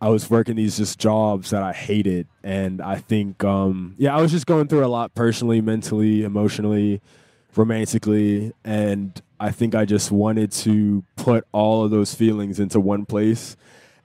I was working these just jobs that I hated. And I think, um, yeah, I was just going through a lot personally, mentally, emotionally, romantically. And I think I just wanted to put all of those feelings into one place.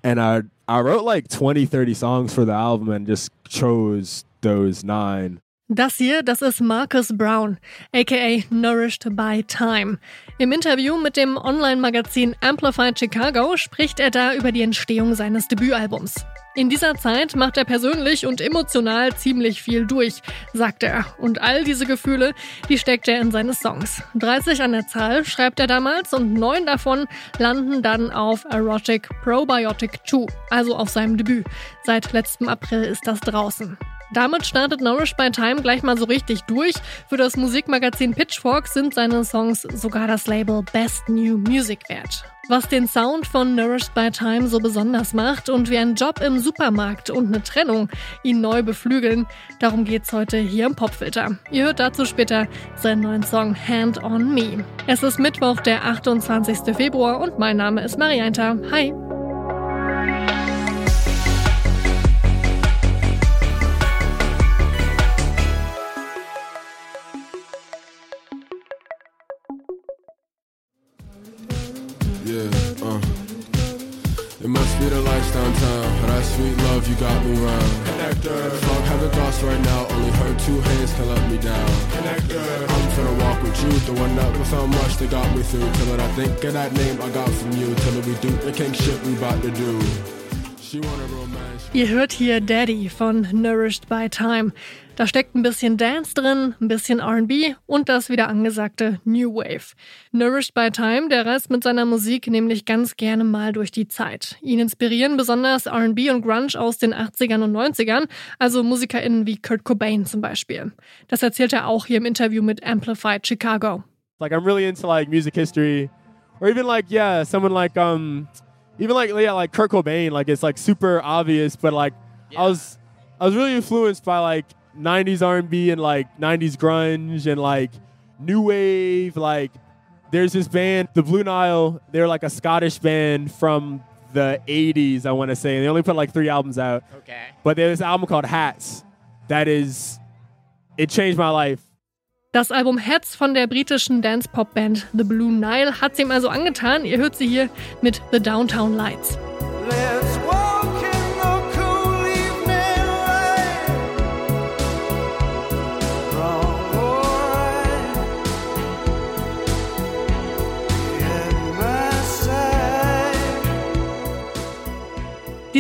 And I, I wrote like 20, 30 songs for the album and just chose those nine. Das hier, das ist Marcus Brown, aka Nourished by Time. Im Interview mit dem Online-Magazin Amplified Chicago spricht er da über die Entstehung seines Debütalbums. In dieser Zeit macht er persönlich und emotional ziemlich viel durch, sagt er. Und all diese Gefühle, die steckt er in seine Songs. 30 an der Zahl schreibt er damals und neun davon landen dann auf Erotic Probiotic 2, also auf seinem Debüt. Seit letztem April ist das draußen. Damit startet Nourish by Time gleich mal so richtig durch. Für das Musikmagazin Pitchfork sind seine Songs sogar das Label Best New Music wert. Was den Sound von Nourished by Time so besonders macht und wie ein Job im Supermarkt und eine Trennung ihn neu beflügeln, darum geht's heute hier im Popfilter. Ihr hört dazu später seinen neuen Song Hand on Me. Es ist Mittwoch, der 28. Februar und mein Name ist Marianta. Hi! Sweet love, you got me round. Connector. Fuck having thoughts right now. Only her two hands can let me down. Connector. I'm finna walk with you. The one that without much that got me through. Till it I think of that name I got from you. Till it we do the king shit we about to do. Ihr hört hier Daddy von Nourished by Time. Da steckt ein bisschen Dance drin, ein bisschen RB und das wieder angesagte New Wave. Nourished by Time, der reist mit seiner Musik nämlich ganz gerne mal durch die Zeit. Ihn inspirieren besonders RB und Grunge aus den 80ern und 90ern, also MusikerInnen wie Kurt Cobain zum Beispiel. Das erzählt er auch hier im Interview mit Amplified Chicago. Like I'm really into like music history or even like yeah, someone like um even like yeah, like Kurt Cobain, like it's like super obvious, but like yeah. I was I was really influenced by like 90s R&B and like 90s grunge and like new wave. Like there's this band, the Blue Nile. They're like a Scottish band from the 80s, I want to say. And they only put like three albums out. Okay. But there's this album called Hats. That is, it changed my life. Das Album Hats von der britischen Dance-Pop-Band The Blue Nile hat sie ihm also angetan. Ihr hört sie hier mit The Downtown Lights.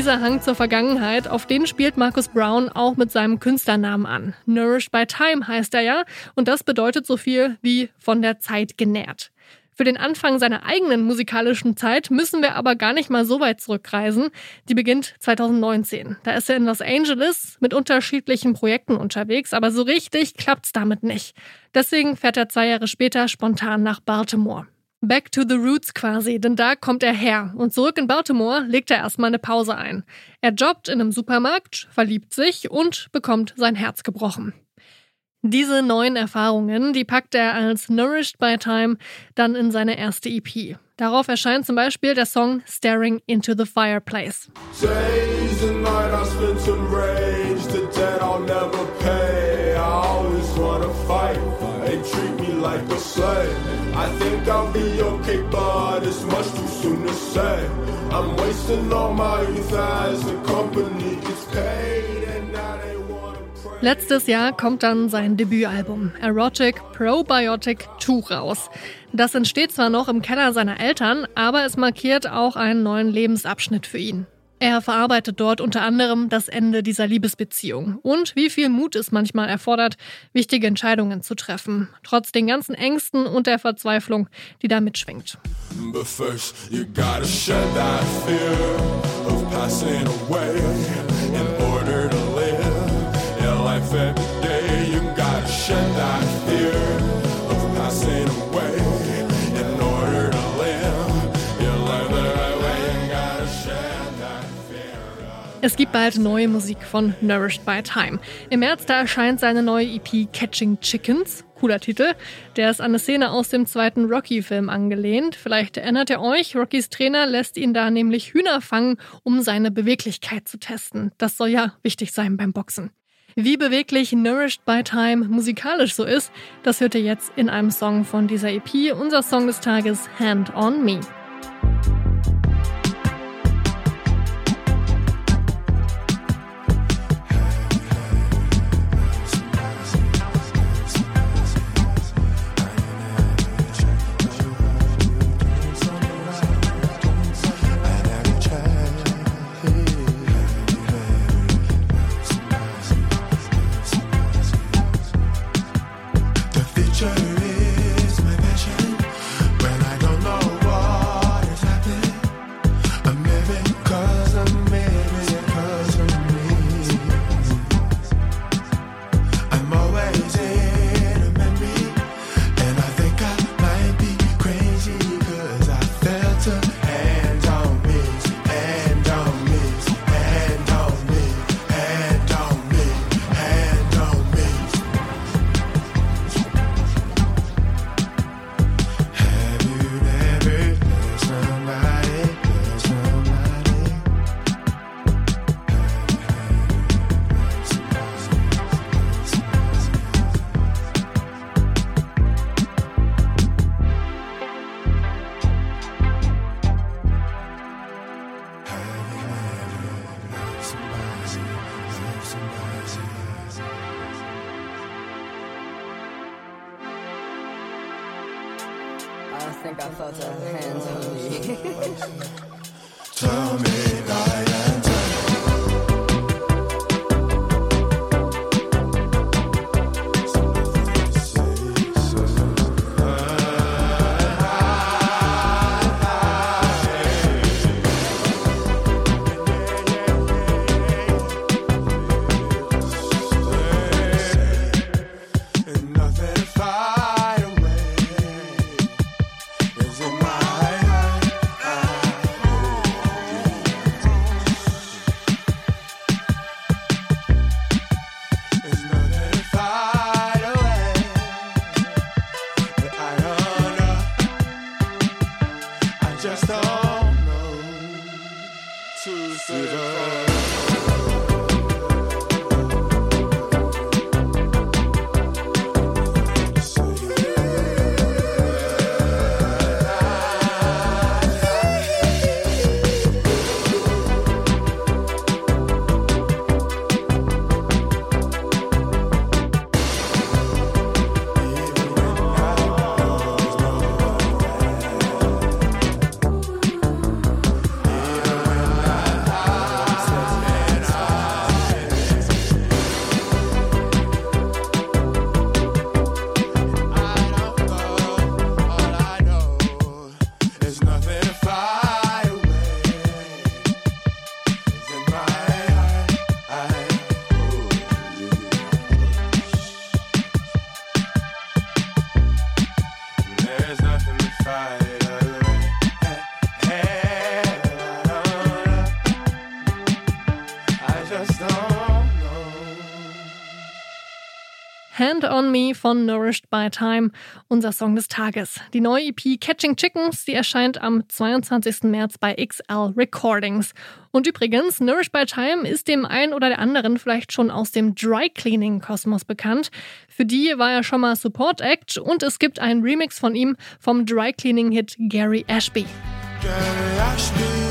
Dieser Hang zur Vergangenheit, auf den spielt Marcus Brown auch mit seinem Künstlernamen an. Nourished by Time heißt er ja, und das bedeutet so viel wie von der Zeit genährt. Für den Anfang seiner eigenen musikalischen Zeit müssen wir aber gar nicht mal so weit zurückreisen. Die beginnt 2019. Da ist er in Los Angeles mit unterschiedlichen Projekten unterwegs, aber so richtig klappt's damit nicht. Deswegen fährt er zwei Jahre später spontan nach Baltimore. Back to the Roots quasi, denn da kommt er her. Und zurück in Baltimore legt er erstmal eine Pause ein. Er jobbt in einem Supermarkt, verliebt sich und bekommt sein Herz gebrochen. Diese neuen Erfahrungen, die packt er als Nourished by Time dann in seine erste EP. Darauf erscheint zum Beispiel der Song Staring into the Fireplace. Days and night I spent some rage, the debt I'll never pay. Like a slave. I think I'll be okay, but it's much too soon to say. I'm wasting all my youth as the company gets paid, and now they. Letztes Jahr kommt dann sein Debütalbum Erotic Probiotic 2 raus. Das entsteht zwar noch im Keller seiner Eltern, aber es markiert auch einen neuen Lebensabschnitt für ihn. Er verarbeitet dort unter anderem das Ende dieser Liebesbeziehung. Und wie viel Mut es manchmal erfordert, wichtige Entscheidungen zu treffen, trotz den ganzen Ängsten und der Verzweiflung, die da mitschwingt. Shed that fear of passing Es gibt bald neue Musik von Nourished by Time. Im März da erscheint seine neue EP Catching Chickens. cooler Titel. Der ist an eine Szene aus dem zweiten Rocky-Film angelehnt. Vielleicht erinnert ihr euch, Rockys Trainer lässt ihn da nämlich Hühner fangen, um seine Beweglichkeit zu testen. Das soll ja wichtig sein beim Boxen. Wie beweglich Nourished by Time musikalisch so ist, das hört ihr jetzt in einem Song von dieser EP. Unser Song des Tages Hand on Me. I felt her hands on me. Tell me Hand on Me von Nourished by Time, unser Song des Tages. Die neue EP Catching Chickens, die erscheint am 22. März bei XL Recordings. Und übrigens, Nourished by Time ist dem einen oder der anderen vielleicht schon aus dem Dry Cleaning Kosmos bekannt. Für die war er schon mal Support Act und es gibt einen Remix von ihm vom Dry Cleaning Hit Gary Ashby. Gary Ashby.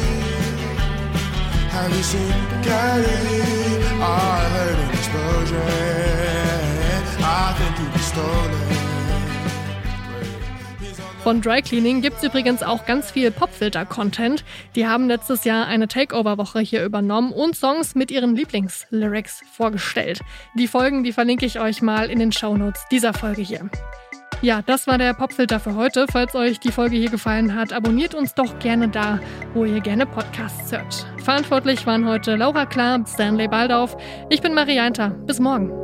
Have you seen Gary? I heard an explosion. Von Dry Cleaning gibt's übrigens auch ganz viel Popfilter-Content. Die haben letztes Jahr eine Takeover-Woche hier übernommen und Songs mit ihren Lieblingslyrics vorgestellt. Die Folgen, die verlinke ich euch mal in den Shownotes dieser Folge hier. Ja, das war der Popfilter für heute. Falls euch die Folge hier gefallen hat, abonniert uns doch gerne da, wo ihr gerne Podcasts hört. Verantwortlich waren heute Laura Klar, Stanley Baldauf. Ich bin Marianta. Bis morgen.